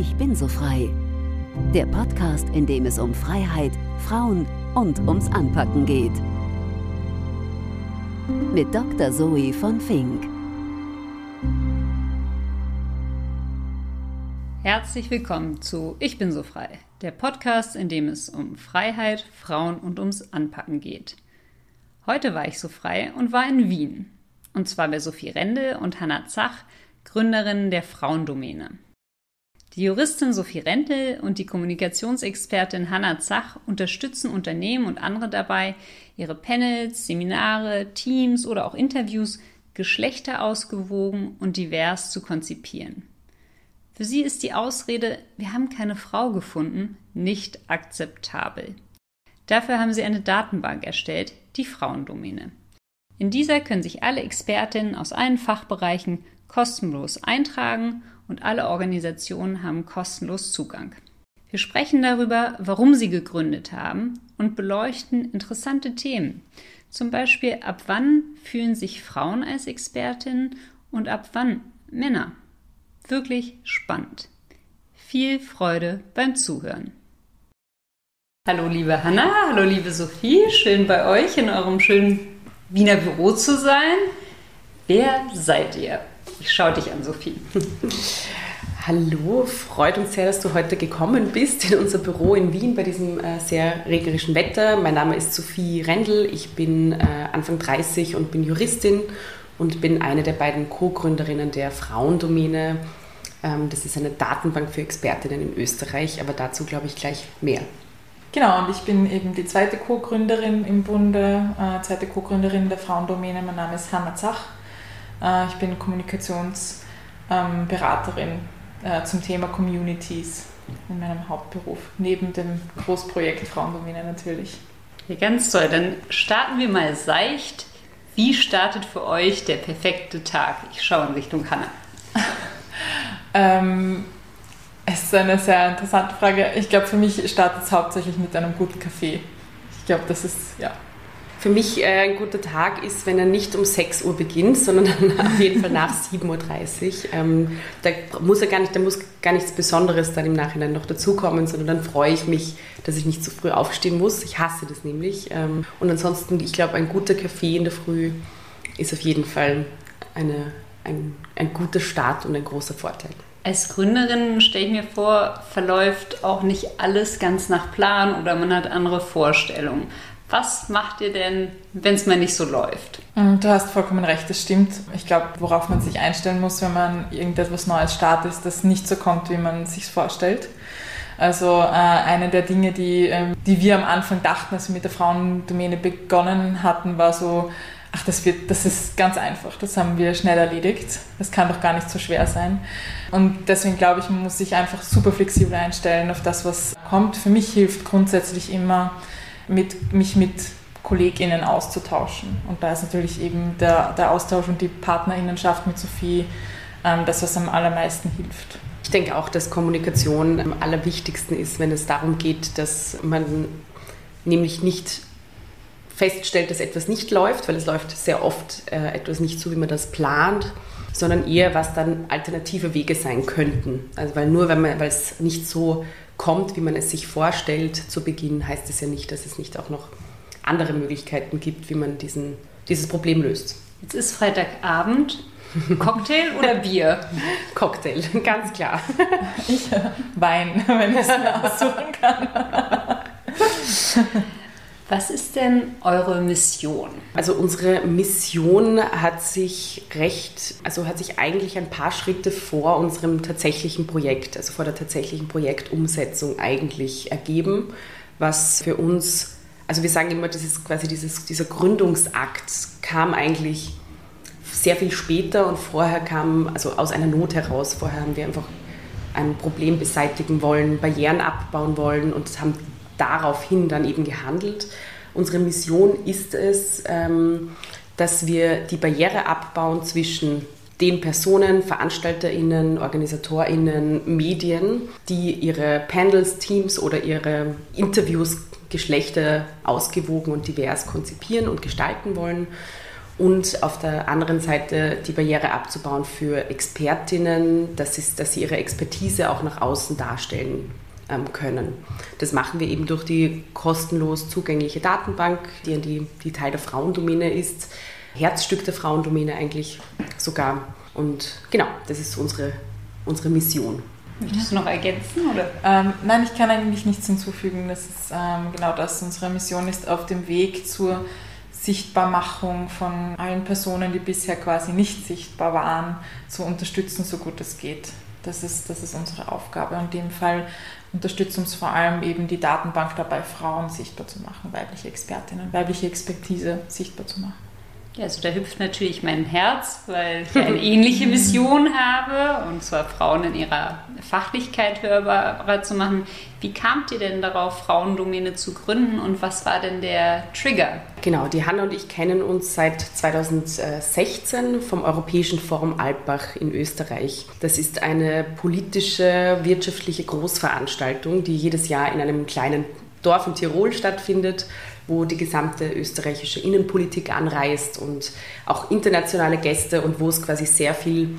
Ich bin so frei. Der Podcast, in dem es um Freiheit, Frauen und ums Anpacken geht. Mit Dr. Zoe von Fink. Herzlich willkommen zu Ich bin so frei, der Podcast, in dem es um Freiheit, Frauen und ums Anpacken geht. Heute war ich so frei und war in Wien. Und zwar bei Sophie Rende und Hanna Zach, Gründerinnen der Frauendomäne. Die Juristin Sophie Rentel und die Kommunikationsexpertin Hanna Zach unterstützen Unternehmen und andere dabei, ihre Panels, Seminare, Teams oder auch Interviews geschlechterausgewogen und divers zu konzipieren. Für sie ist die Ausrede, wir haben keine Frau gefunden, nicht akzeptabel. Dafür haben sie eine Datenbank erstellt, die Frauendomäne. In dieser können sich alle Expertinnen aus allen Fachbereichen kostenlos eintragen und alle Organisationen haben kostenlos Zugang. Wir sprechen darüber, warum sie gegründet haben und beleuchten interessante Themen. Zum Beispiel, ab wann fühlen sich Frauen als Expertinnen und ab wann Männer. Wirklich spannend. Viel Freude beim Zuhören. Hallo liebe Hanna, hallo liebe Sophie, schön bei euch in eurem schönen Wiener Büro zu sein. Wer seid ihr? Ich schaue dich an, Sophie. Hallo, freut uns sehr, dass du heute gekommen bist in unser Büro in Wien bei diesem äh, sehr regnerischen Wetter. Mein Name ist Sophie Rendl, ich bin äh, Anfang 30 und bin Juristin und bin eine der beiden Co-Gründerinnen der Frauendomäne. Ähm, das ist eine Datenbank für Expertinnen in Österreich, aber dazu glaube ich gleich mehr. Genau, und ich bin eben die zweite Co-Gründerin im Bunde, äh, zweite Co-Gründerin der Frauendomäne. Mein Name ist Hanna Zach. Äh, ich bin Kommunikationsberaterin äh, zum Thema Communities in meinem Hauptberuf, neben dem Großprojekt Frauendomäne natürlich. Ja, ganz toll. Dann starten wir mal seicht. Wie startet für euch der perfekte Tag? Ich schaue in Richtung Hanna. ähm, es ist eine sehr interessante Frage. Ich glaube, für mich startet es hauptsächlich mit einem guten Kaffee. Ich glaube, das ist, ja, für mich äh, ein guter Tag ist, wenn er nicht um 6 Uhr beginnt, sondern auf jeden Fall nach 7.30 Uhr. Ähm, da muss er gar nicht, da muss gar nichts Besonderes dann im Nachhinein noch dazukommen, sondern dann freue ich mich, dass ich nicht zu früh aufstehen muss. Ich hasse das nämlich. Ähm, und ansonsten, ich glaube, ein guter Kaffee in der Früh ist auf jeden Fall eine, ein, ein guter Start und ein großer Vorteil. Als Gründerin stelle ich mir vor, verläuft auch nicht alles ganz nach Plan oder man hat andere Vorstellungen. Was macht ihr denn, wenn es mal nicht so läuft? Mm, du hast vollkommen recht, das stimmt. Ich glaube, worauf man sich einstellen muss, wenn man irgendetwas Neues startet, ist, dass nicht so kommt, wie man sich vorstellt. Also äh, eine der Dinge, die, ähm, die wir am Anfang dachten, als wir mit der Frauendomäne begonnen hatten, war so, ach, das, wird, das ist ganz einfach, das haben wir schnell erledigt, das kann doch gar nicht so schwer sein. Und deswegen glaube ich, man muss sich einfach super flexibel einstellen auf das, was kommt. Für mich hilft grundsätzlich immer, mit, mich mit KollegInnen auszutauschen. Und da ist natürlich eben der, der Austausch und die Partnerinnenschaft mit Sophie ähm, das, was am allermeisten hilft. Ich denke auch, dass Kommunikation am allerwichtigsten ist, wenn es darum geht, dass man nämlich nicht feststellt, dass etwas nicht läuft, weil es läuft sehr oft äh, etwas nicht so, wie man das plant, sondern eher, was dann alternative Wege sein könnten. Also weil nur, wenn man, weil es nicht so kommt, wie man es sich vorstellt zu Beginn, heißt es ja nicht, dass es nicht auch noch andere Möglichkeiten gibt, wie man diesen, dieses Problem löst. Jetzt ist Freitagabend. Cocktail oder Bier? Cocktail, ganz klar. Ich, äh, Wein, wenn ich es mir aussuchen kann. Was ist denn eure Mission? Also unsere Mission hat sich recht, also hat sich eigentlich ein paar Schritte vor unserem tatsächlichen Projekt, also vor der tatsächlichen Projektumsetzung eigentlich ergeben, was für uns, also wir sagen immer, das quasi dieses, dieser Gründungsakt kam eigentlich sehr viel später und vorher kam, also aus einer Not heraus, vorher haben wir einfach ein Problem beseitigen wollen, Barrieren abbauen wollen und haben daraufhin dann eben gehandelt. Unsere Mission ist es, ähm, dass wir die Barriere abbauen zwischen den Personen, VeranstalterInnen, OrganisatorInnen, Medien, die ihre Panels, Teams oder ihre Interviews Geschlechter ausgewogen und divers konzipieren und gestalten wollen und auf der anderen Seite die Barriere abzubauen für Expertinnen, das ist, dass sie ihre Expertise auch nach außen darstellen können. Das machen wir eben durch die kostenlos zugängliche Datenbank, die, die, die Teil der Frauendomäne ist, Herzstück der Frauendomäne eigentlich sogar. Und genau, das ist unsere, unsere Mission. Möchtest du noch ergänzen? Oder? Ähm, nein, ich kann eigentlich nichts hinzufügen. Das ist ähm, genau das. Unsere Mission ist auf dem Weg zur Sichtbarmachung von allen Personen, die bisher quasi nicht sichtbar waren, zu unterstützen, so gut es geht. Das ist, das ist unsere Aufgabe. Und in dem Fall unterstützt uns vor allem eben die Datenbank dabei, Frauen sichtbar zu machen, weibliche Expertinnen, weibliche Expertise sichtbar zu machen. Ja, also da hüpft natürlich mein Herz, weil ich eine ähnliche Mission habe, und zwar Frauen in ihrer Fachlichkeit hörbarer zu machen. Wie kamt ihr denn darauf, Frauendomäne zu gründen und was war denn der Trigger? Genau, die Hanna und ich kennen uns seit 2016 vom Europäischen Forum Alpbach in Österreich. Das ist eine politische, wirtschaftliche Großveranstaltung, die jedes Jahr in einem kleinen Dorf in Tirol stattfindet wo die gesamte österreichische Innenpolitik anreist und auch internationale Gäste und wo es quasi sehr viel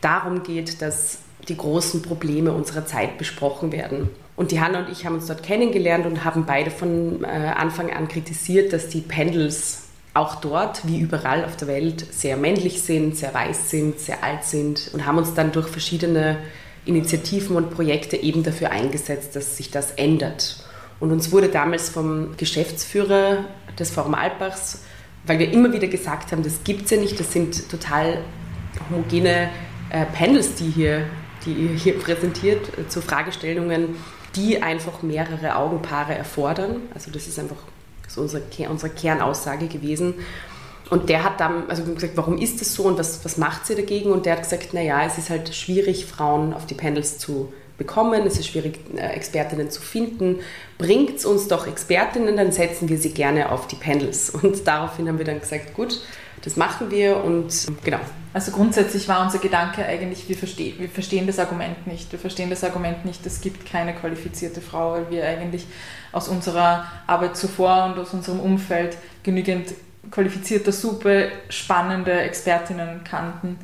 darum geht, dass die großen Probleme unserer Zeit besprochen werden. Und die Hanna und ich haben uns dort kennengelernt und haben beide von äh, Anfang an kritisiert, dass die Pendels auch dort, wie überall auf der Welt, sehr männlich sind, sehr weiß sind, sehr alt sind und haben uns dann durch verschiedene Initiativen und Projekte eben dafür eingesetzt, dass sich das ändert. Und uns wurde damals vom Geschäftsführer des Forum Alpbachs, weil wir immer wieder gesagt haben, das gibt es ja nicht, das sind total homogene äh, Panels, die hier, die ihr hier präsentiert äh, zu Fragestellungen, die einfach mehrere Augenpaare erfordern. Also das ist einfach so unsere, unsere Kernaussage gewesen. Und der hat dann also gesagt, warum ist das so und was, was macht sie dagegen? Und der hat gesagt, naja, es ist halt schwierig, Frauen auf die Panels zu bekommen, es ist schwierig, äh, Expertinnen zu finden. Bringt uns doch Expertinnen, dann setzen wir sie gerne auf die Panels. Und daraufhin haben wir dann gesagt, gut, das machen wir und genau. Also grundsätzlich war unser Gedanke eigentlich, wir, verstehen, wir verstehen das Argument nicht. Wir verstehen das Argument nicht, es gibt keine qualifizierte Frau, weil wir eigentlich aus unserer Arbeit zuvor und aus unserem Umfeld genügend qualifizierte, super spannende Expertinnen kannten.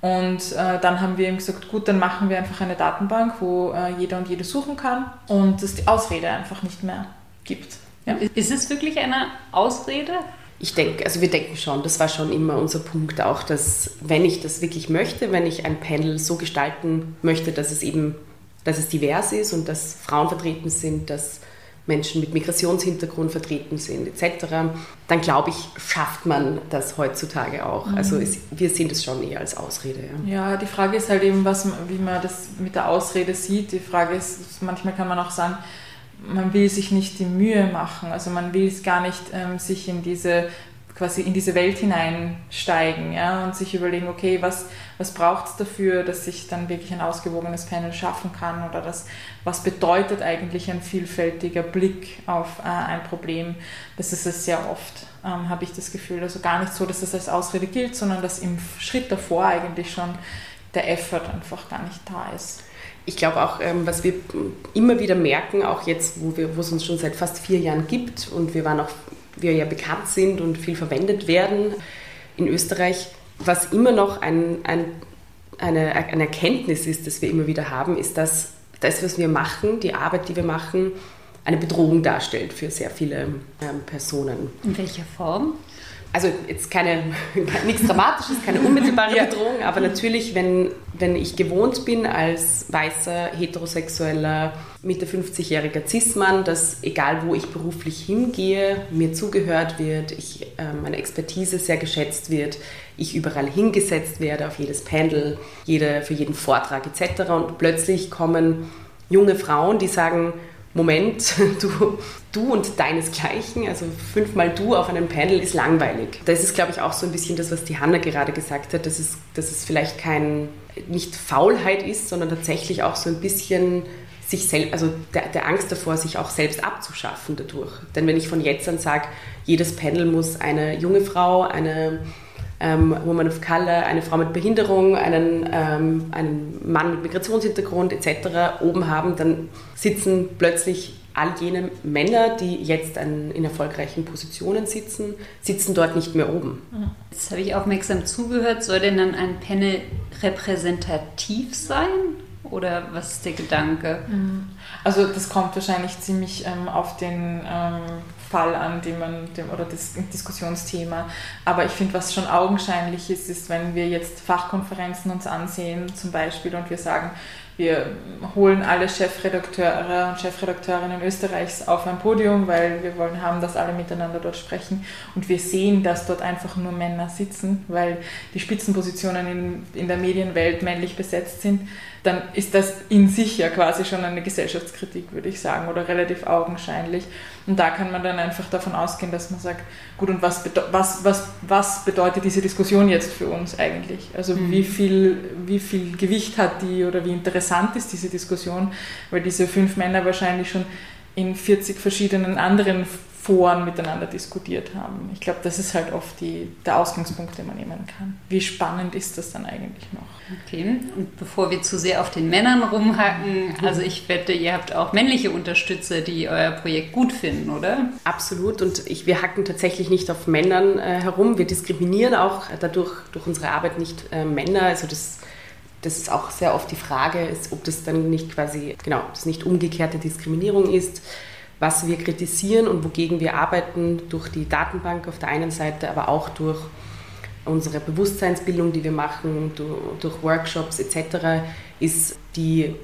Und äh, dann haben wir ihm gesagt, gut, dann machen wir einfach eine Datenbank, wo äh, jeder und jede suchen kann und es die Ausrede einfach nicht mehr gibt. Ja. Ist es wirklich eine Ausrede? Ich denke, also wir denken schon, das war schon immer unser Punkt auch, dass wenn ich das wirklich möchte, wenn ich ein Panel so gestalten möchte, dass es eben, dass es divers ist und dass Frauen vertreten sind, dass Menschen mit Migrationshintergrund vertreten sind etc., dann glaube ich, schafft man das heutzutage auch. Mhm. Also es, wir sehen das schon eher als Ausrede. Ja. ja, die Frage ist halt eben, was, wie man das mit der Ausrede sieht. Die Frage ist, manchmal kann man auch sagen, man will sich nicht die Mühe machen. Also man will es gar nicht ähm, sich in diese quasi in diese Welt hineinsteigen ja, und sich überlegen, okay, was, was braucht es dafür, dass ich dann wirklich ein ausgewogenes Panel schaffen kann oder das, was bedeutet eigentlich ein vielfältiger Blick auf äh, ein Problem. Das ist es sehr oft, ähm, habe ich das Gefühl. Also gar nicht so, dass das als Ausrede gilt, sondern dass im Schritt davor eigentlich schon der Effort einfach gar nicht da ist ich glaube auch, ähm, was wir immer wieder merken, auch jetzt, wo, wir, wo es uns schon seit fast vier Jahren gibt und wir waren auch wir ja bekannt sind und viel verwendet werden in Österreich. Was immer noch ein, ein, eine, eine Erkenntnis ist, das wir immer wieder haben, ist, dass das, was wir machen, die Arbeit, die wir machen, eine Bedrohung darstellt für sehr viele ähm, Personen. In welcher Form? Also jetzt keine, nichts Dramatisches, keine unmittelbare Bedrohung, aber natürlich, wenn, wenn ich gewohnt bin als weißer, heterosexueller, Mitte 50-jähriger Cis-Mann, dass egal wo ich beruflich hingehe, mir zugehört wird, ich, äh, meine Expertise sehr geschätzt wird, ich überall hingesetzt werde, auf jedes Panel, jede, für jeden Vortrag etc. Und plötzlich kommen junge Frauen, die sagen, Moment, du, du und deinesgleichen, also fünfmal du auf einem Panel ist langweilig. Das ist, glaube ich, auch so ein bisschen das, was die Hanna gerade gesagt hat, dass es, dass es vielleicht kein, nicht Faulheit ist, sondern tatsächlich auch so ein bisschen sich selbst, also der, der, Angst davor, sich auch selbst abzuschaffen dadurch. Denn wenn ich von jetzt an sage, jedes Panel muss eine junge Frau, eine ähm, Woman of Color, eine Frau mit Behinderung, einen, ähm, einen Mann mit Migrationshintergrund etc. oben haben, dann sitzen plötzlich all jene Männer, die jetzt an, in erfolgreichen Positionen sitzen, sitzen dort nicht mehr oben. Jetzt habe ich aufmerksam zugehört. Soll denn dann ein Panel repräsentativ sein? Oder was ist der Gedanke? Mhm. Also das kommt wahrscheinlich ziemlich ähm, auf den ähm, Fall an, den man, dem, oder das Diskussionsthema. Aber ich finde, was schon augenscheinlich ist, ist, wenn wir jetzt Fachkonferenzen uns ansehen, zum Beispiel, und wir sagen, wir holen alle Chefredakteure und Chefredakteurinnen Österreichs auf ein Podium, weil wir wollen haben, dass alle miteinander dort sprechen. Und wir sehen, dass dort einfach nur Männer sitzen, weil die Spitzenpositionen in, in der Medienwelt männlich besetzt sind dann ist das in sich ja quasi schon eine Gesellschaftskritik, würde ich sagen, oder relativ augenscheinlich. Und da kann man dann einfach davon ausgehen, dass man sagt, gut, und was, was, was, was bedeutet diese Diskussion jetzt für uns eigentlich? Also mhm. wie, viel, wie viel Gewicht hat die oder wie interessant ist diese Diskussion? Weil diese fünf Männer wahrscheinlich schon in 40 verschiedenen anderen Foren miteinander diskutiert haben. Ich glaube, das ist halt oft die, der Ausgangspunkt, den man nehmen kann. Wie spannend ist das dann eigentlich noch? Okay, und bevor wir zu sehr auf den Männern rumhacken, also ich wette, ihr habt auch männliche Unterstützer, die euer Projekt gut finden, oder? Absolut, und ich, wir hacken tatsächlich nicht auf Männern äh, herum. Wir diskriminieren auch dadurch durch unsere Arbeit nicht äh, Männer. Also das das ist auch sehr oft die Frage, ist, ob das dann nicht quasi, genau, das nicht umgekehrte Diskriminierung ist was wir kritisieren und wogegen wir arbeiten durch die Datenbank auf der einen Seite, aber auch durch unsere Bewusstseinsbildung, die wir machen, durch Workshops etc., ist die,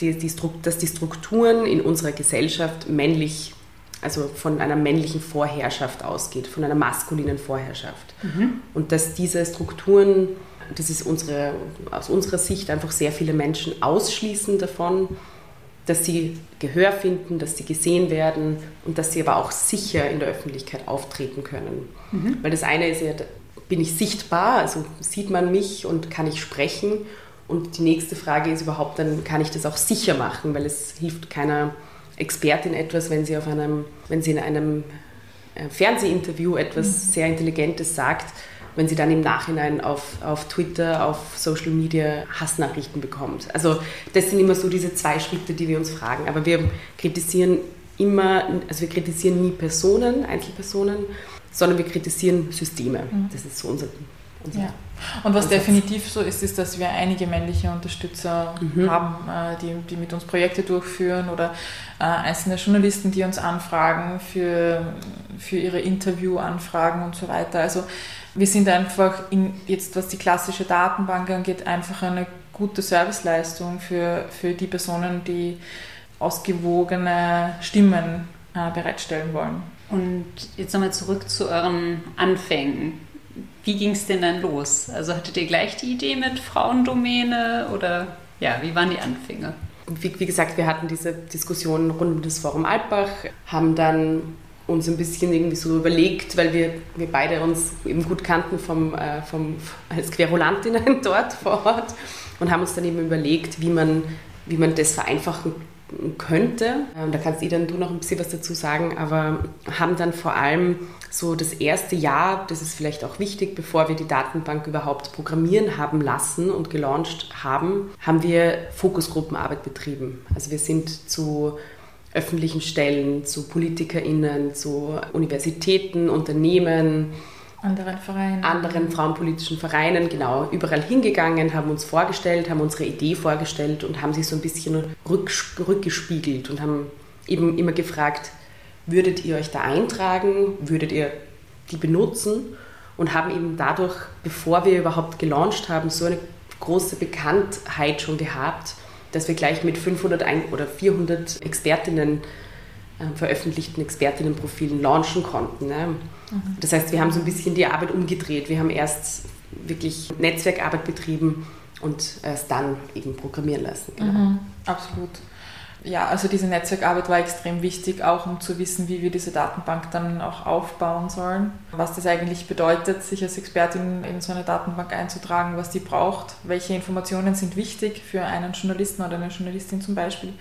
die, die, dass die Strukturen in unserer Gesellschaft männlich, also von einer männlichen Vorherrschaft ausgeht, von einer maskulinen Vorherrschaft. Mhm. Und dass diese Strukturen, das ist unsere, aus unserer Sicht einfach sehr viele Menschen ausschließen davon, dass sie Gehör finden, dass sie gesehen werden und dass sie aber auch sicher in der Öffentlichkeit auftreten können. Mhm. Weil das eine ist ja, bin ich sichtbar, also sieht man mich und kann ich sprechen. Und die nächste Frage ist überhaupt, dann kann ich das auch sicher machen, weil es hilft keiner Expertin etwas, wenn sie, auf einem, wenn sie in einem äh, Fernsehinterview etwas mhm. sehr Intelligentes sagt, wenn sie dann im Nachhinein auf, auf Twitter, auf Social Media Hassnachrichten bekommt. Also das sind immer so diese zwei Schritte, die wir uns fragen. Aber wir kritisieren immer, also wir kritisieren nie Personen, Einzelpersonen, sondern wir kritisieren Systeme. Mhm. Das ist so unser, ja. Und was Ansatz. definitiv so ist, ist, dass wir einige männliche Unterstützer mhm. haben, äh, die, die mit uns Projekte durchführen oder äh, einzelne Journalisten, die uns anfragen für, für ihre Interviewanfragen und so weiter. Also wir sind einfach in, jetzt, was die klassische Datenbank angeht, einfach eine gute Serviceleistung für, für die Personen, die ausgewogene Stimmen äh, bereitstellen wollen. Und jetzt nochmal zurück zu euren Anfängen. Wie ging es denn dann los? Also hattet ihr gleich die Idee mit Frauendomäne oder ja, wie waren die Anfänge? Wie, wie gesagt, wir hatten diese Diskussion rund um das Forum Altbach, haben dann uns ein bisschen irgendwie so überlegt, weil wir, wir beide uns eben gut kannten vom, äh, vom, als Querulantinnen dort vor Ort und haben uns dann eben überlegt, wie man, wie man das vereinfachen könnte. Ähm, da kannst du dann du noch ein bisschen was dazu sagen, aber haben dann vor allem so das erste Jahr, das ist vielleicht auch wichtig, bevor wir die Datenbank überhaupt programmieren haben lassen und gelauncht haben, haben wir Fokusgruppenarbeit betrieben. Also wir sind zu öffentlichen Stellen, zu PolitikerInnen, zu Universitäten, Unternehmen, anderen Vereinen. Anderen frauenpolitischen Vereinen, genau, überall hingegangen, haben uns vorgestellt, haben unsere Idee vorgestellt und haben sich so ein bisschen rück, rückgespiegelt und haben eben immer gefragt, würdet ihr euch da eintragen, würdet ihr die benutzen und haben eben dadurch, bevor wir überhaupt gelauncht haben, so eine große Bekanntheit schon gehabt, dass wir gleich mit 500 oder 400 Expertinnen äh, veröffentlichten Expertinnenprofilen launchen konnten. Ne? Mhm. Das heißt, wir haben so ein bisschen die Arbeit umgedreht. Wir haben erst wirklich Netzwerkarbeit betrieben und erst dann eben programmieren lassen. Genau. Mhm. Absolut ja, also diese Netzwerkarbeit war extrem wichtig, auch um zu wissen, wie wir diese Datenbank dann auch aufbauen sollen. Was das eigentlich bedeutet, sich als Expertin in so eine Datenbank einzutragen, was die braucht, welche Informationen sind wichtig für einen Journalisten oder eine Journalistin zum Beispiel,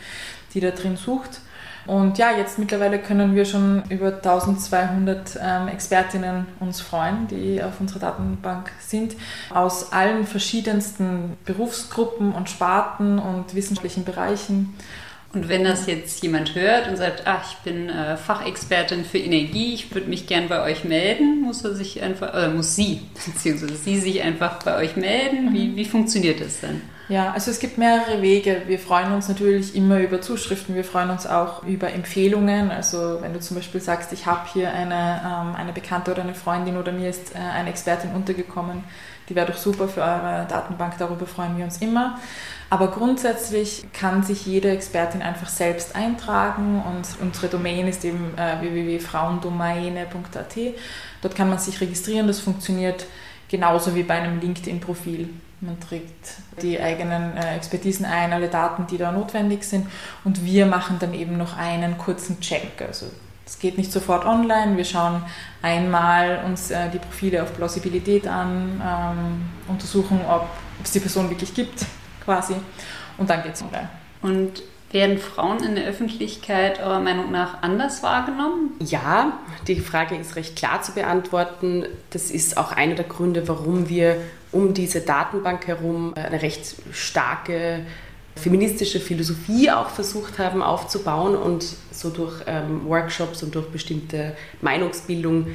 die da drin sucht. Und ja, jetzt mittlerweile können wir schon über 1200 ähm, Expertinnen uns freuen, die auf unserer Datenbank sind, aus allen verschiedensten Berufsgruppen und Sparten und wissenschaftlichen Bereichen. Und wenn das jetzt jemand hört und sagt, ach, ich bin äh, Fachexpertin für Energie, ich würde mich gern bei euch melden, muss er sich einfach, oder muss sie, beziehungsweise sie sich einfach bei euch melden? Wie, wie funktioniert das denn? Ja, also es gibt mehrere Wege. Wir freuen uns natürlich immer über Zuschriften, wir freuen uns auch über Empfehlungen. Also wenn du zum Beispiel sagst, ich habe hier eine, ähm, eine Bekannte oder eine Freundin oder mir ist äh, eine Expertin untergekommen, die wäre doch super für eure Datenbank, darüber freuen wir uns immer. Aber grundsätzlich kann sich jede Expertin einfach selbst eintragen und unsere Domain ist eben äh, www.frauendomaine.at. Dort kann man sich registrieren, das funktioniert genauso wie bei einem LinkedIn-Profil. Man trägt die eigenen äh, Expertisen ein, alle Daten, die da notwendig sind. Und wir machen dann eben noch einen kurzen Check. Also es geht nicht sofort online. Wir schauen einmal uns äh, die Profile auf Plausibilität an, ähm, untersuchen, ob es die Person wirklich gibt, quasi. Und dann geht es online. Und werden Frauen in der Öffentlichkeit eurer Meinung nach anders wahrgenommen? Ja, die Frage ist recht klar zu beantworten. Das ist auch einer der Gründe, warum wir um diese Datenbank herum eine recht starke feministische Philosophie auch versucht haben aufzubauen und so durch ähm, Workshops und durch bestimmte Meinungsbildung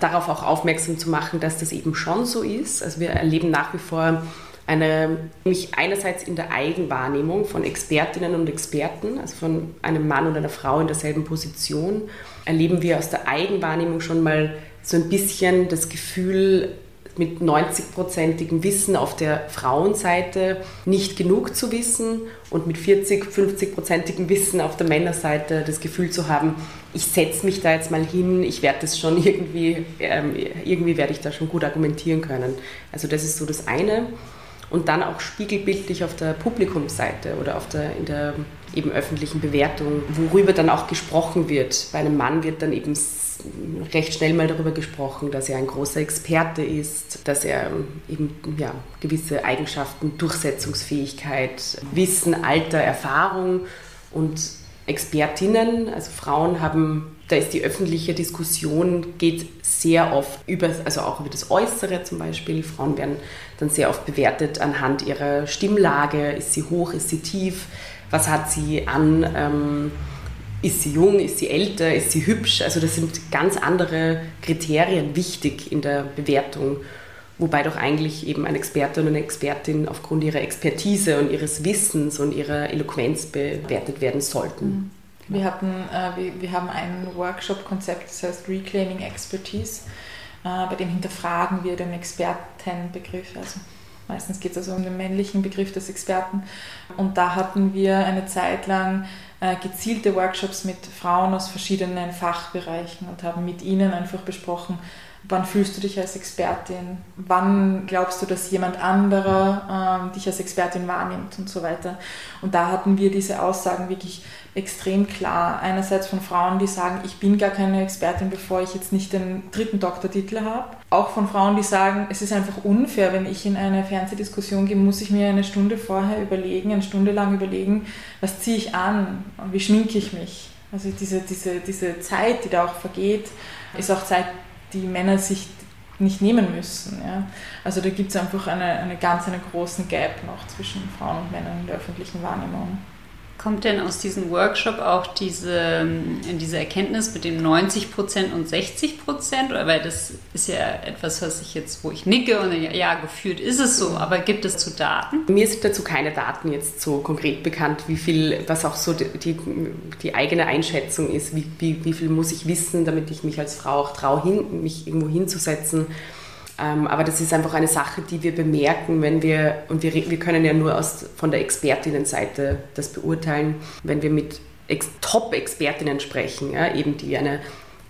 darauf auch aufmerksam zu machen, dass das eben schon so ist. Also wir erleben nach wie vor eine, nämlich einerseits in der Eigenwahrnehmung von Expertinnen und Experten, also von einem Mann und einer Frau in derselben Position, erleben wir aus der Eigenwahrnehmung schon mal so ein bisschen das Gefühl, mit 90-prozentigem Wissen auf der Frauenseite nicht genug zu wissen und mit 40, 50-prozentigem Wissen auf der Männerseite das Gefühl zu haben, ich setze mich da jetzt mal hin, ich werde das schon irgendwie, ähm, irgendwie werde ich da schon gut argumentieren können. Also das ist so das eine und dann auch spiegelbildlich auf der Publikumsseite oder auf der, in der eben öffentlichen Bewertung, worüber dann auch gesprochen wird. Bei einem Mann wird dann eben recht schnell mal darüber gesprochen, dass er ein großer Experte ist, dass er eben ja, gewisse Eigenschaften, Durchsetzungsfähigkeit, Wissen, Alter, Erfahrung und Expertinnen, also Frauen haben, da ist die öffentliche Diskussion, geht sehr oft über, also auch über das Äußere zum Beispiel. Frauen werden dann sehr oft bewertet anhand ihrer Stimmlage. Ist sie hoch, ist sie tief? Was hat sie an? Ähm, ist sie jung, ist sie älter, ist sie hübsch? Also das sind ganz andere Kriterien wichtig in der Bewertung, wobei doch eigentlich eben ein Experte und eine Expertin aufgrund ihrer Expertise und ihres Wissens und ihrer Eloquenz bewertet werden sollten. Mhm. Wir, hatten, äh, wir, wir haben ein Workshop-Konzept, das heißt Reclaiming Expertise, äh, bei dem hinterfragen wir den Expertenbegriff. Also meistens geht es also um den männlichen Begriff des Experten. Und da hatten wir eine Zeit lang äh, gezielte Workshops mit Frauen aus verschiedenen Fachbereichen und haben mit ihnen einfach besprochen, wann fühlst du dich als Expertin, wann glaubst du, dass jemand anderer äh, dich als Expertin wahrnimmt und so weiter. Und da hatten wir diese Aussagen wirklich extrem klar. Einerseits von Frauen, die sagen, ich bin gar keine Expertin, bevor ich jetzt nicht den dritten Doktortitel habe. Auch von Frauen, die sagen, es ist einfach unfair, wenn ich in eine Fernsehdiskussion gehe, muss ich mir eine Stunde vorher überlegen, eine Stunde lang überlegen, was ziehe ich an, wie schminke ich mich. Also diese, diese, diese Zeit, die da auch vergeht, ist auch Zeit, die Männer sich nicht nehmen müssen. Ja. Also da gibt es einfach eine, eine ganz einen großen Gap noch zwischen Frauen und Männern in der öffentlichen Wahrnehmung. Kommt denn aus diesem Workshop auch diese, diese Erkenntnis mit dem 90% und 60 Oder weil das ist ja etwas, was ich jetzt, wo ich nicke und ja, ja, gefühlt ist es so, aber gibt es zu Daten? Mir sind dazu keine Daten jetzt so konkret bekannt, wie viel, was auch so die, die eigene Einschätzung ist, wie, wie, wie viel muss ich wissen, damit ich mich als Frau auch traue, mich irgendwo hinzusetzen. ähm, aber das ist einfach eine Sache, die wir bemerken, wenn wir, und wir, wir können ja nur aus, von der Expertinnenseite das beurteilen, wenn wir mit Top-Expertinnen sprechen, ja, eben die eine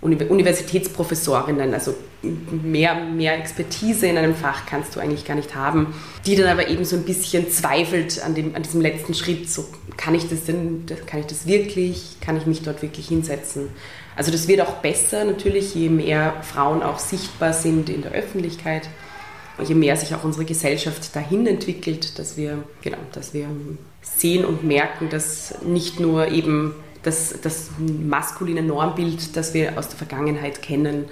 Universitätsprofessorinnen, also mehr, mehr Expertise in einem Fach kannst du eigentlich gar nicht haben, die dann aber eben so ein bisschen zweifelt an, dem, an diesem letzten Schritt, so kann ich das denn, kann ich das wirklich, kann ich mich dort wirklich hinsetzen? Also das wird auch besser natürlich, je mehr Frauen auch sichtbar sind in der Öffentlichkeit, je mehr sich auch unsere Gesellschaft dahin entwickelt, dass wir, genau, dass wir sehen und merken, dass nicht nur eben das, das maskuline Normbild, das wir aus der Vergangenheit kennen,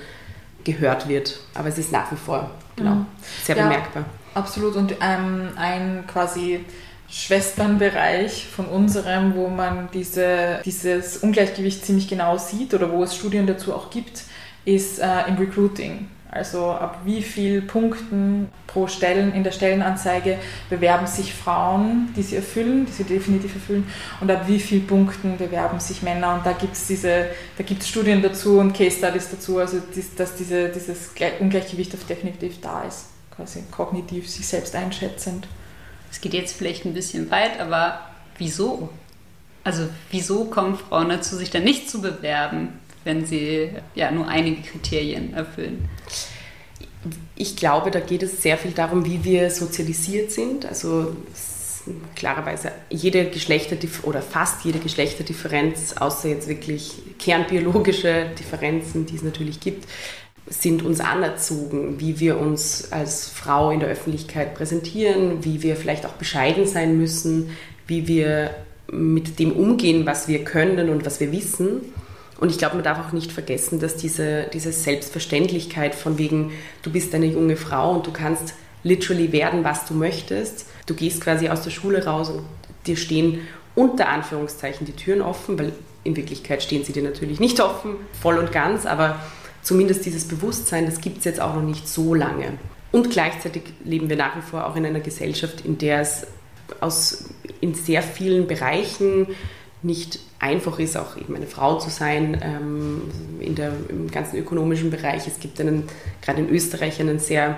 gehört wird. Aber es ist nach wie vor genau, mhm. sehr ja, bemerkbar. Absolut. Und ähm, ein quasi Schwesternbereich von unserem, wo man diese, dieses Ungleichgewicht ziemlich genau sieht oder wo es Studien dazu auch gibt, ist äh, im Recruiting. Also ab wie viel Punkten pro Stellen in der Stellenanzeige bewerben sich Frauen, die sie erfüllen, die sie definitiv erfüllen, und ab wie viel Punkten bewerben sich Männer. Und da gibt es Studien dazu und Case Studies dazu, also dass diese, dieses Ungleichgewicht definitiv da ist, quasi kognitiv sich selbst einschätzend. Es geht jetzt vielleicht ein bisschen weit, aber wieso? Also wieso kommen Frauen dazu, sich dann nicht zu bewerben? wenn sie ja nur einige Kriterien erfüllen? Ich glaube, da geht es sehr viel darum, wie wir sozialisiert sind. Also klarerweise jede Geschlechter oder fast jede Geschlechterdifferenz, außer jetzt wirklich kernbiologische Differenzen, die es natürlich gibt, sind uns anerzogen, wie wir uns als Frau in der Öffentlichkeit präsentieren, wie wir vielleicht auch bescheiden sein müssen, wie wir mit dem umgehen, was wir können und was wir wissen. Und ich glaube, man darf auch nicht vergessen, dass diese, diese Selbstverständlichkeit von wegen, du bist eine junge Frau und du kannst literally werden, was du möchtest. Du gehst quasi aus der Schule raus und dir stehen unter Anführungszeichen die Türen offen, weil in Wirklichkeit stehen sie dir natürlich nicht offen, voll und ganz, aber zumindest dieses Bewusstsein, das gibt es jetzt auch noch nicht so lange. Und gleichzeitig leben wir nach wie vor auch in einer Gesellschaft, in der es aus, in sehr vielen Bereichen nicht einfach ist, auch eben eine Frau zu sein ähm, in der, im ganzen ökonomischen Bereich. Es gibt einen, gerade in Österreich einen sehr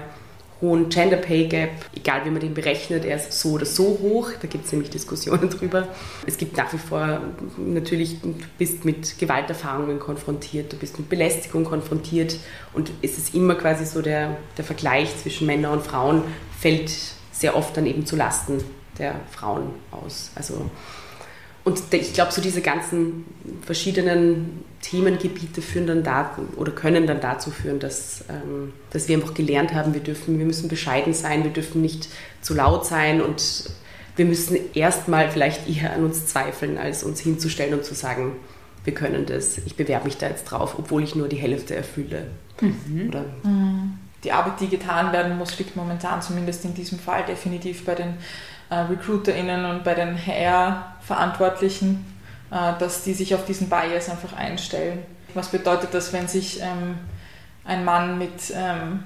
hohen Gender Pay Gap, egal wie man den berechnet, er ist so oder so hoch, da gibt es nämlich Diskussionen drüber. Es gibt nach wie vor natürlich, du bist mit Gewalterfahrungen konfrontiert, du bist mit Belästigung konfrontiert und es ist immer quasi so der, der Vergleich zwischen Männern und Frauen fällt sehr oft dann eben zu Lasten der Frauen aus. Also und ich glaube, so diese ganzen verschiedenen Themengebiete führen dann da, oder können dann dazu führen, dass, ähm, dass wir einfach gelernt haben, wir dürfen, wir müssen bescheiden sein, wir dürfen nicht zu laut sein und wir müssen erstmal vielleicht eher an uns zweifeln, als uns hinzustellen und zu sagen, wir können das, ich bewerbe mich da jetzt drauf, obwohl ich nur die Hälfte erfülle. Mhm. Oder mhm. Die Arbeit, die getan werden muss, liegt momentan zumindest in diesem Fall definitiv bei den äh, RecruiterInnen und bei den HR-Verantwortlichen, äh, dass die sich auf diesen Bias einfach einstellen. Was bedeutet das, wenn sich ähm, ein Mann mit ähm,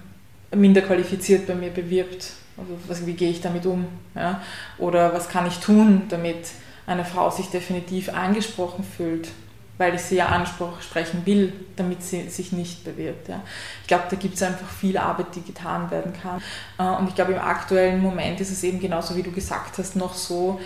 minder qualifiziert bei mir bewirbt? Also was, wie gehe ich damit um? Ja? Oder was kann ich tun, damit eine Frau sich definitiv angesprochen fühlt? Weil ich sie ja ansprechen will, damit sie sich nicht bewirbt. Ja. Ich glaube, da gibt es einfach viel Arbeit, die getan werden kann. Äh, und ich glaube, im aktuellen Moment ist es eben genauso, wie du gesagt hast, noch so,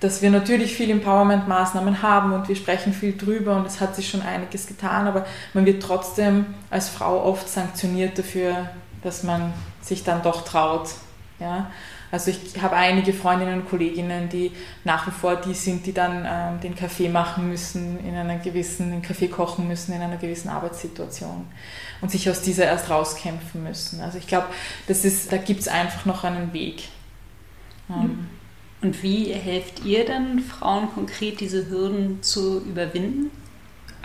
dass wir natürlich viel Empowerment-Maßnahmen haben und wir sprechen viel drüber und es hat sich schon einiges getan, aber man wird trotzdem als Frau oft sanktioniert dafür, dass man sich dann doch traut. Ja? Also ich habe einige Freundinnen und Kolleginnen, die nach wie vor die sind, die dann ähm, den Kaffee machen müssen, in einer gewissen, den Kaffee kochen müssen in einer gewissen Arbeitssituation und sich aus dieser erst rauskämpfen müssen. Also ich glaube, das ist, da gibt es einfach noch einen Weg. Ähm. Und wie helft ihr dann Frauen konkret, diese Hürden zu überwinden?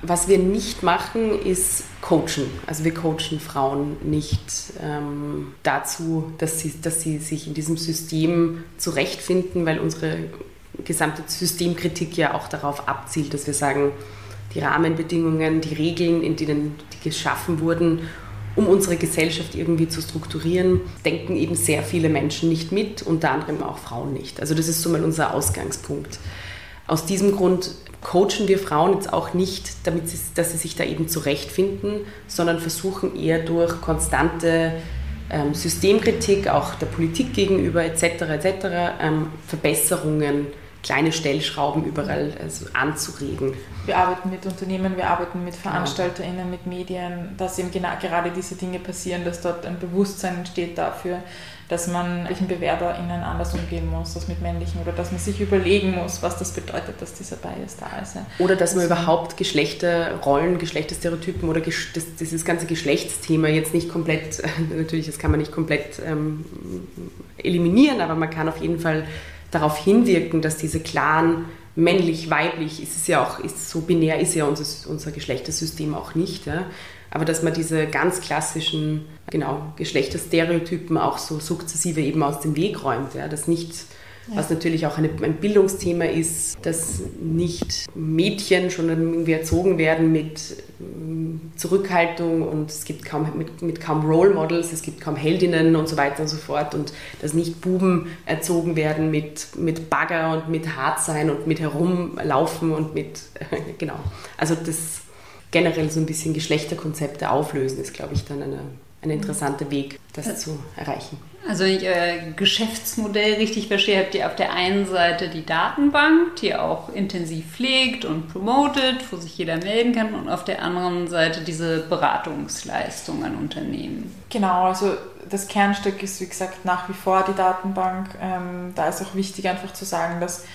Was wir nicht machen, ist coachen. Also wir coachen Frauen nicht ähm, dazu, dass sie, dass sie sich in diesem System zurechtfinden, weil unsere gesamte Systemkritik ja auch darauf abzielt, dass wir sagen, die Rahmenbedingungen, die Regeln, in denen die geschaffen wurden, um unsere Gesellschaft irgendwie zu strukturieren, denken eben sehr viele Menschen nicht mit, unter anderem auch Frauen nicht. Also das ist so mal unser Ausgangspunkt. Aus diesem Grund coachen wir Frauen jetzt auch nicht, damit sie, dass sie sich da eben zurechtfinden, sondern versuchen eher durch konstante ähm, Systemkritik, auch der Politik gegenüber etc. etc. Ähm, Verbesserungen, kleine Stellschrauben überall also anzuregen. Wir arbeiten mit Unternehmen, wir arbeiten mit VeranstalterInnen, mit Medien, dass eben genau, gerade diese Dinge passieren, dass dort ein Bewusstsein entsteht dafür, dass man mit BewerberInnen anders umgehen muss als mit männlichen oder dass man sich überlegen muss, was das bedeutet, dass dieser Bias da ist. Ja. Oder dass man überhaupt Geschlechterrollen, Geschlechterstereotypen oder das, dieses ganze Geschlechtsthema jetzt nicht komplett, natürlich, das kann man nicht komplett ähm, eliminieren, aber man kann auf jeden Fall darauf hinwirken, dass diese klaren männlich, weiblich, ist es ja auch, ist so binär ist ja unser, unser Geschlechtersystem auch nicht. Ja aber dass man diese ganz klassischen genau, Geschlechterstereotypen auch so sukzessive eben aus dem Weg räumt, ja, dass nicht. Was natürlich auch eine, ein Bildungsthema ist, dass nicht Mädchen schon irgendwie erzogen werden mit mm, Zurückhaltung und es gibt kaum, mit, mit kaum Role Models, es gibt kaum Heldinnen und so weiter und so fort und dass nicht Buben erzogen werden mit, mit Bagger und mit Hartsein und mit Herumlaufen und mit, genau. Also das generell so ein bisschen Geschlechterkonzepte auflösen ist, glaube ich, dann eine, ein interessanter Weg, das zu erreichen. Also wenn ich euer Geschäftsmodell richtig verstehe, habt ihr auf der einen Seite die Datenbank, die ihr auch intensiv pflegt und promotet, wo sich jeder melden kann, und auf der anderen Seite diese Beratungsleistung an Unternehmen. Genau, also das Kernstück ist wie gesagt nach wie vor die Datenbank. Ähm, da ist auch wichtig einfach zu sagen, dass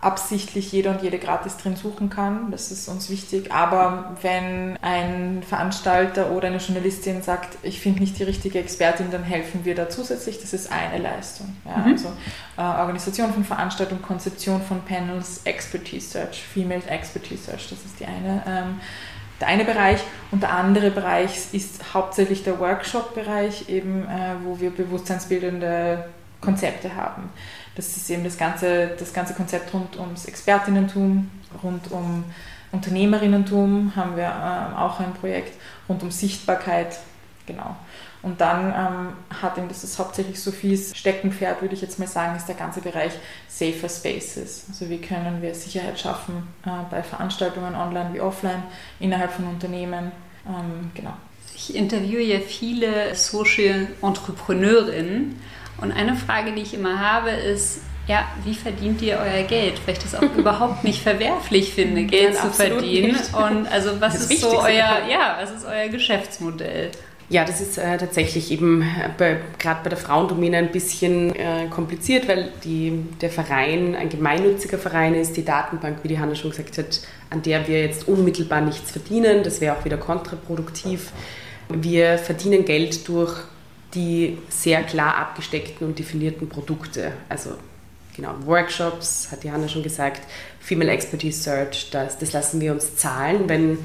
absichtlich jeder und jede gratis drin suchen kann. Das ist uns wichtig. Aber wenn ein Veranstalter oder eine Journalistin sagt, ich finde nicht die richtige Expertin, dann helfen wir da zusätzlich. Das ist eine Leistung. Ja, mhm. Also äh, Organisation von Veranstaltungen, Konzeption von Panels, Expertise Search, Female Expertise Search, das ist die eine. Ähm, der eine Bereich und der andere Bereich ist hauptsächlich der Workshop-Bereich, eben äh, wo wir bewusstseinsbildende Konzepte haben. Das ist eben das ganze, das ganze Konzept rund ums Expertinnentum, rund um Unternehmerinnentum haben wir äh, auch ein Projekt, rund um Sichtbarkeit, genau. Und dann ähm, hat eben, das ist hauptsächlich Sophies Steckenpferd, würde ich jetzt mal sagen, ist der ganze Bereich Safer Spaces. Also wie können wir Sicherheit schaffen äh, bei Veranstaltungen online wie offline, innerhalb von Unternehmen, ähm, genau. Ich interviewe ja viele Social Entrepreneurinnen und eine Frage, die ich immer habe, ist, ja, wie verdient ihr euer Geld? Weil ich das auch überhaupt nicht verwerflich finde, Geld Nein, zu verdienen. Nicht. Und also was ist so euer, ja, was ist euer Geschäftsmodell? Ja, das ist äh, tatsächlich eben äh, gerade bei der Frauendomäne ein bisschen äh, kompliziert, weil die, der Verein ein gemeinnütziger Verein ist, die Datenbank, wie die Hanna schon gesagt hat, an der wir jetzt unmittelbar nichts verdienen. Das wäre auch wieder kontraproduktiv. Wir verdienen Geld durch die sehr klar abgesteckten und definierten Produkte. Also genau, Workshops, hat Johanna schon gesagt, Female Expertise Search, das, das lassen wir uns zahlen, wenn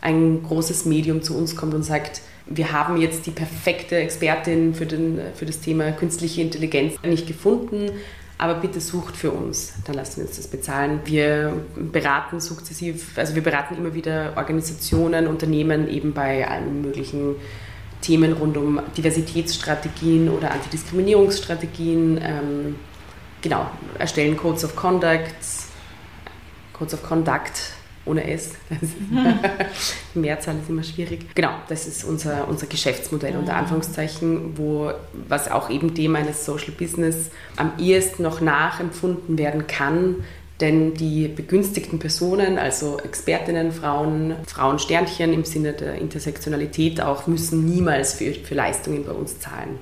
ein großes Medium zu uns kommt und sagt, wir haben jetzt die perfekte Expertin für, den, für das Thema künstliche Intelligenz nicht gefunden, aber bitte sucht für uns, dann lassen wir uns das bezahlen. Wir beraten sukzessiv, also wir beraten immer wieder Organisationen, Unternehmen eben bei allen möglichen Themen rund um Diversitätsstrategien oder Antidiskriminierungsstrategien. Ähm, genau, erstellen Codes of Conduct, Codes of Conduct ohne S. Die Mehrzahl ist immer schwierig. Genau, das ist unser, unser Geschäftsmodell unter mhm. Anführungszeichen, wo, was auch eben dem eines Social Business am ehesten noch nachempfunden werden kann, denn die begünstigten Personen, also Expertinnen, Frauen, Frauensternchen im Sinne der Intersektionalität auch, müssen niemals für, für Leistungen bei uns zahlen.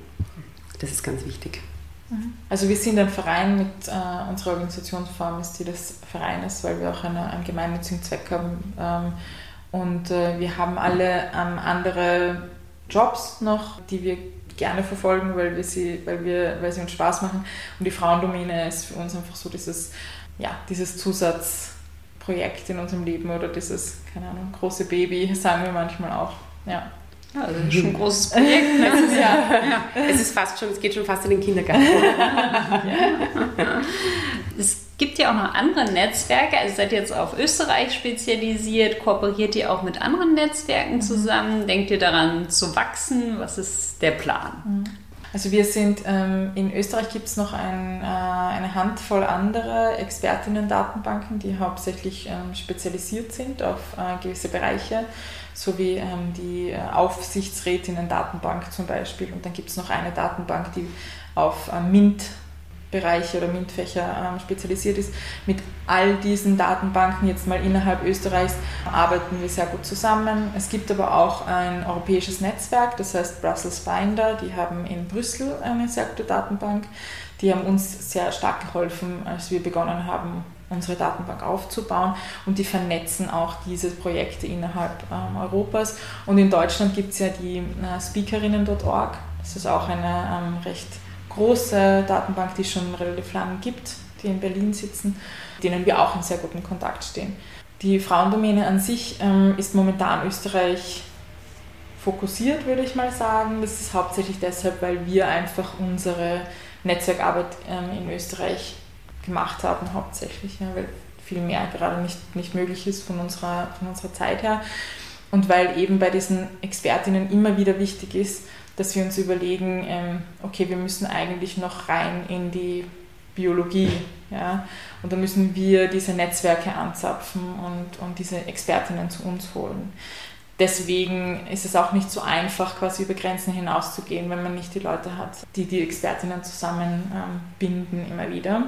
Das ist ganz wichtig. Mhm. Also wir sind ein Verein mit äh, unserer Organisationsform ist die des Vereines, weil wir auch eine, einen gemeinnützigen Zweck haben. Ähm, und äh, wir haben alle ähm, andere Jobs noch, die wir gerne verfolgen, weil wir sie, weil wir, weil sie uns Spaß machen. Und die Frauendomäne ist für uns einfach so dieses ja, dieses Zusatzprojekt in unserem Leben oder dieses, keine Ahnung, große Baby, sagen wir manchmal auch. Ja. Ja, also das ist schon ein großes Projekt. Ne? ja. ja. Es ist fast schon, es geht schon fast in den Kindergarten. es gibt ja auch noch andere Netzwerke. Also seid ihr jetzt auf Österreich spezialisiert? Kooperiert ihr auch mit anderen Netzwerken mhm. zusammen? Denkt ihr daran zu wachsen? Was ist der Plan? Mhm. Also wir sind, ähm, in Österreich gibt es noch ein, äh, eine Handvoll anderer Expertinnen-Datenbanken, die hauptsächlich ähm, spezialisiert sind auf äh, gewisse Bereiche, sowie ähm, die äh, Aufsichtsrätinnen-Datenbank zum Beispiel. Und dann gibt es noch eine Datenbank, die auf äh, MINT Bereiche oder MINT-Fächer ähm, spezialisiert ist. Mit all diesen Datenbanken jetzt mal innerhalb Österreichs arbeiten wir sehr gut zusammen. Es gibt aber auch ein europäisches Netzwerk, das heißt Brussels Binder. Die haben in Brüssel eine sehr gute Datenbank. Die haben uns sehr stark geholfen, als wir begonnen haben, unsere Datenbank aufzubauen und die vernetzen auch diese Projekte innerhalb ähm, Europas. Und in Deutschland gibt es ja die äh, Speakerinnen.org. Das ist auch eine ähm, recht große Datenbank, die schon relativ lange gibt, die in Berlin sitzen, denen wir auch in sehr gutem Kontakt stehen. Die Frauendomäne an sich ähm, ist momentan Österreich fokussiert, würde ich mal sagen. Das ist hauptsächlich deshalb, weil wir einfach unsere Netzwerkarbeit ähm, in Österreich gemacht haben, hauptsächlich, ja, weil viel mehr gerade nicht, nicht möglich ist von unserer, von unserer Zeit her. Und weil eben bei diesen Expertinnen immer wieder wichtig ist, dass wir uns überlegen, ähm, okay, wir müssen eigentlich noch rein in die Biologie. Ja? Und da müssen wir diese Netzwerke anzapfen und, und diese Expertinnen zu uns holen. Deswegen ist es auch nicht so einfach, quasi über Grenzen hinauszugehen, wenn man nicht die Leute hat, die die Expertinnen zusammenbinden ähm, immer wieder.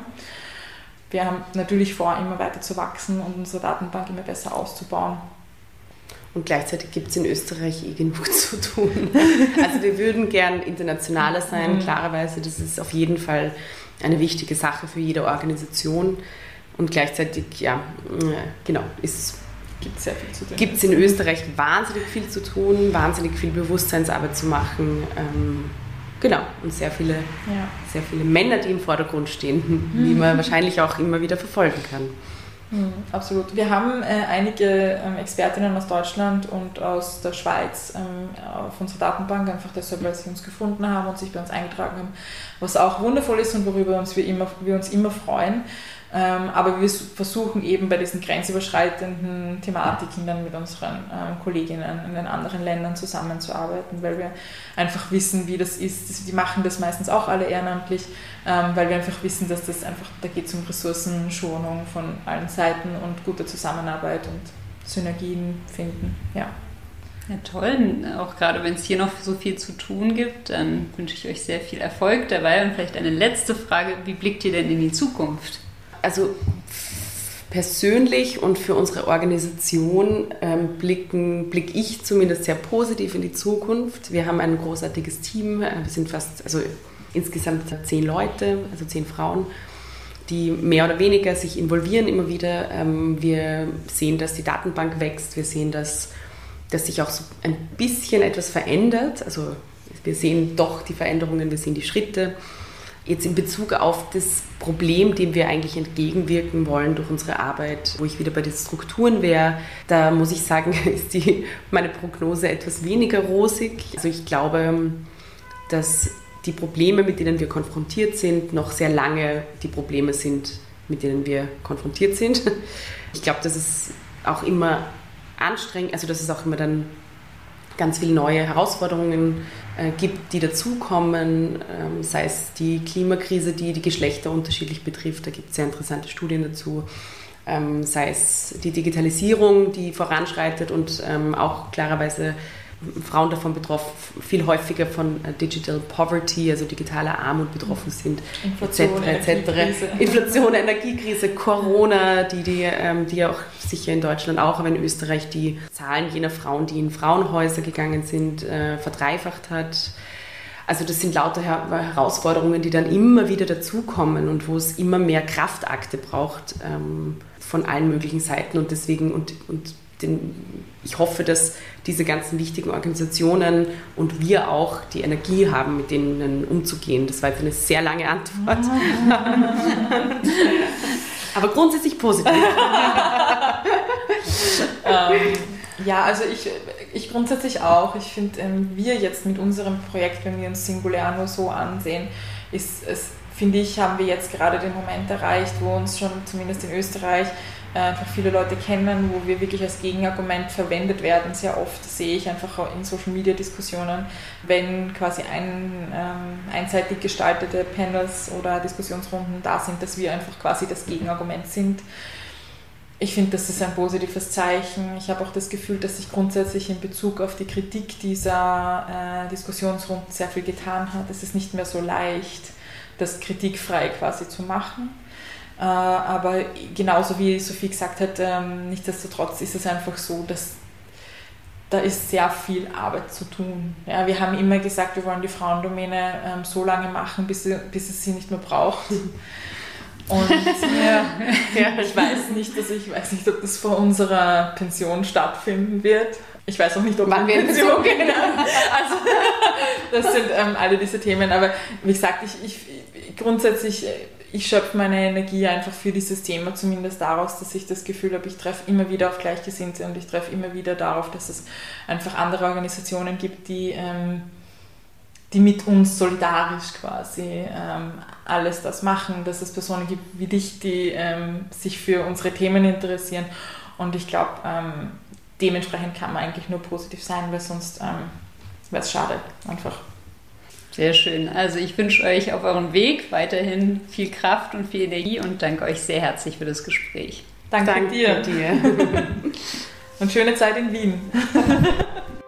Wir haben natürlich vor, immer weiter zu wachsen und unsere Datenbank immer besser auszubauen. Und gleichzeitig gibt es in Österreich eh genug zu tun. Also wir würden gern internationaler sein, mhm. klarerweise. Das ist auf jeden Fall eine wichtige Sache für jede Organisation. Und gleichzeitig, ja, äh, genau, ist gibt sehr viel zu tun. Gibt es in Österreich wahnsinnig viel zu tun, wahnsinnig viel Bewusstseinsarbeit zu machen. Ähm, genau, und sehr viele, ja. sehr viele Männer, die im Vordergrund stehen, mhm. wie man wahrscheinlich auch immer wieder verfolgen kann. Mhm, absolut. Wir haben äh, einige ähm, Expertinnen aus Deutschland und aus der Schweiz ähm, auf unserer Datenbank, einfach deshalb, weil sie uns gefunden haben und sich bei uns eingetragen haben, was auch wundervoll ist und worüber uns wir, immer, wir uns immer freuen. Ähm, aber wir versuchen eben bei diesen grenzüberschreitenden Thematiken dann mit unseren ähm, Kolleginnen in den anderen Ländern zusammenzuarbeiten, weil wir einfach wissen, wie das ist. Die machen das meistens auch alle ehrenamtlich, ähm, weil wir einfach wissen, dass das einfach, da geht es um Ressourcenschonung von allen Seiten und gute Zusammenarbeit und Synergien finden. Ja. Ja, toll. Auch gerade wenn es hier noch so viel zu tun gibt, dann wünsche ich euch sehr viel Erfolg dabei. Und vielleicht eine letzte Frage: Wie blickt ihr denn in die Zukunft? Also persönlich und für unsere Organisation ähm, blicken, blick ich zumindest sehr positiv in die Zukunft. Wir haben ein großartiges Team. Äh, wir sind fast, also insgesamt zehn Leute, also zehn Frauen, die mehr oder weniger sich involvieren immer wieder. Ähm, wir sehen, dass die Datenbank wächst. Wir sehen, dass, dass sich auch so ein bisschen etwas verändert. Also wir sehen doch die Veränderungen, wir sehen die Schritte. Jetzt in Bezug auf das Problem, dem wir eigentlich entgegenwirken wollen durch unsere Arbeit, wo ich wieder bei den Strukturen wäre, da muss ich sagen, ist die, meine Prognose etwas weniger rosig. Also ich glaube, dass die Probleme, mit denen wir konfrontiert sind, noch sehr lange die Probleme sind, mit denen wir konfrontiert sind. Ich glaube, dass es auch immer anstrengend, also dass es auch immer dann ganz viele neue Herausforderungen gibt, die dazukommen, ähm, sei es die Klimakrise, die die Geschlechter unterschiedlich betrifft, da gibt es sehr interessante Studien dazu, ähm, sei es die Digitalisierung, die voranschreitet und ähm, auch klarerweise Frauen davon betroffen, viel häufiger von äh, Digital Poverty, also digitaler Armut betroffen sind, Inflation, etc. etc. Inflation, Energiekrise, Corona, die, die, ähm, die ja auch sicher in Deutschland auch, aber in Österreich die Zahlen jener Frauen, die in Frauenhäuser gegangen sind, äh, verdreifacht hat. Also das sind lauter Herausforderungen, die dann immer wieder dazukommen und wo es immer mehr Kraftakte braucht ähm, von allen möglichen Seiten und deswegen und, und den, ich hoffe, dass diese ganzen wichtigen Organisationen und wir auch die Energie haben, mit denen umzugehen. Das war jetzt eine sehr lange Antwort. Aber grundsätzlich positiv. ähm, ja, also ich, ich grundsätzlich auch. Ich finde, ähm, wir jetzt mit unserem Projekt, wenn wir uns Singulär nur so ansehen, ist es, finde ich, haben wir jetzt gerade den Moment erreicht, wo uns schon zumindest in Österreich einfach viele Leute kennen, wo wir wirklich als Gegenargument verwendet werden. Sehr oft sehe ich einfach in Social Media Diskussionen, wenn quasi ein, ähm, einseitig gestaltete Panels oder Diskussionsrunden da sind, dass wir einfach quasi das Gegenargument sind. Ich finde, das ist ein positives Zeichen. Ich habe auch das Gefühl, dass sich grundsätzlich in Bezug auf die Kritik dieser äh, Diskussionsrunden sehr viel getan hat. Es ist nicht mehr so leicht, das kritikfrei quasi zu machen aber genauso wie Sophie gesagt hat, ähm, nichtsdestotrotz ist es einfach so, dass da ist sehr viel Arbeit zu tun. Ja, wir haben immer gesagt, wir wollen die Frauendomäne ähm, so lange machen, bis, sie, bis es sie nicht mehr braucht. Und ja, ja, ich weiß nicht, also ich weiß nicht, ob das vor unserer Pension stattfinden wird. Ich weiß auch nicht, ob Wann wir in Pension gehen. Also das sind ähm, alle diese Themen. Aber wie gesagt, ich, ich grundsätzlich ich schöpfe meine Energie einfach für dieses Thema zumindest daraus, dass ich das Gefühl habe, ich treffe immer wieder auf Gleichgesinnte und ich treffe immer wieder darauf, dass es einfach andere Organisationen gibt, die, ähm, die mit uns solidarisch quasi ähm, alles das machen, dass es Personen gibt wie dich, die ähm, sich für unsere Themen interessieren und ich glaube, ähm, dementsprechend kann man eigentlich nur positiv sein, weil sonst ähm, wäre es schade einfach. Sehr schön. Also ich wünsche euch auf eurem Weg weiterhin viel Kraft und viel Energie und danke euch sehr herzlich für das Gespräch. Danke, Danke dir. dir. und schöne Zeit in Wien.